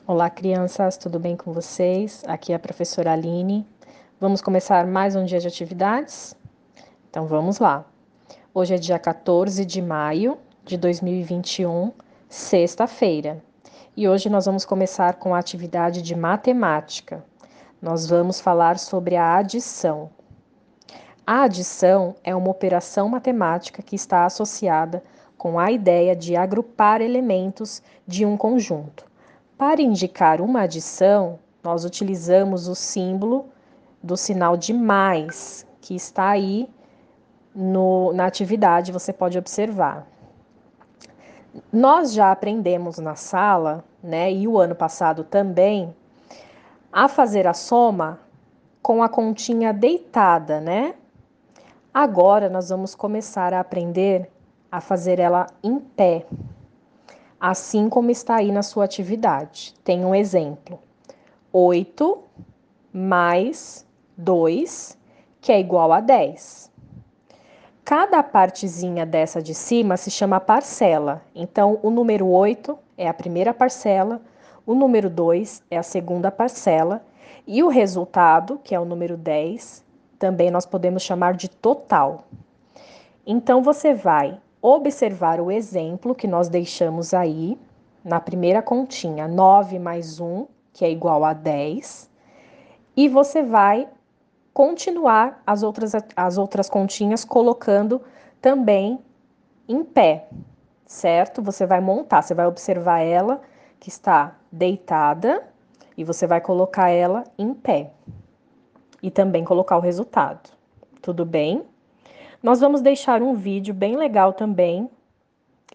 Olá, crianças, tudo bem com vocês? Aqui é a professora Aline. Vamos começar mais um dia de atividades? Então vamos lá. Hoje é dia 14 de maio de 2021, sexta-feira. E hoje nós vamos começar com a atividade de matemática. Nós vamos falar sobre a adição. A adição é uma operação matemática que está associada com a ideia de agrupar elementos de um conjunto. Para indicar uma adição, nós utilizamos o símbolo do sinal de mais, que está aí no, na atividade, você pode observar. Nós já aprendemos na sala, né, e o ano passado também, a fazer a soma com a continha deitada, né? Agora nós vamos começar a aprender a fazer ela em pé assim como está aí na sua atividade. Tem um exemplo: 8 mais 2, que é igual a 10. Cada partezinha dessa de cima se chama parcela. Então, o número 8 é a primeira parcela, o número 2 é a segunda parcela, e o resultado, que é o número 10, também nós podemos chamar de total. Então, você vai observar o exemplo que nós deixamos aí na primeira continha, 9 mais 1, que é igual a 10, e você vai continuar as outras, as outras continhas colocando também em pé, certo? Você vai montar, você vai observar ela que está deitada e você vai colocar ela em pé e também colocar o resultado. Tudo bem? Nós vamos deixar um vídeo bem legal também,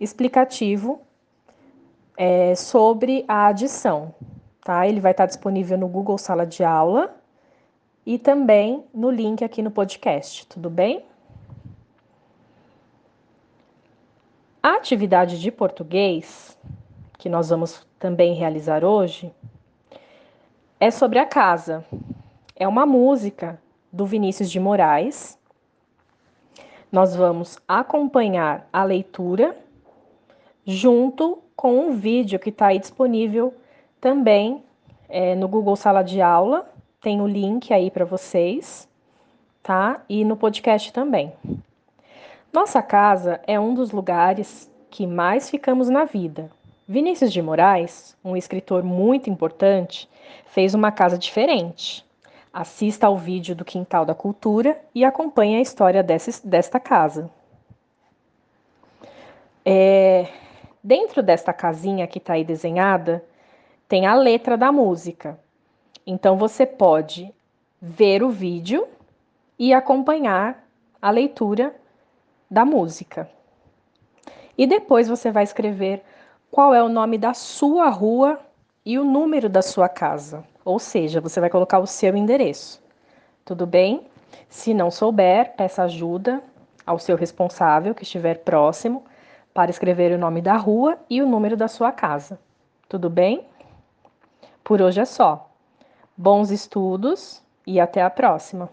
explicativo, é, sobre a adição, tá? Ele vai estar disponível no Google Sala de Aula e também no link aqui no podcast, tudo bem? A atividade de português, que nós vamos também realizar hoje, é sobre a casa. É uma música do Vinícius de Moraes nós vamos acompanhar a leitura junto com um vídeo que está aí disponível também é, no Google Sala de Aula. Tem o link aí para vocês, tá? E no podcast também. Nossa casa é um dos lugares que mais ficamos na vida. Vinícius de Moraes, um escritor muito importante, fez uma casa diferente. Assista ao vídeo do Quintal da Cultura e acompanhe a história dessa, desta casa. É, dentro desta casinha que está aí desenhada, tem a letra da música. Então você pode ver o vídeo e acompanhar a leitura da música. E depois você vai escrever qual é o nome da sua rua e o número da sua casa. Ou seja, você vai colocar o seu endereço. Tudo bem? Se não souber, peça ajuda ao seu responsável que estiver próximo para escrever o nome da rua e o número da sua casa. Tudo bem? Por hoje é só. Bons estudos e até a próxima!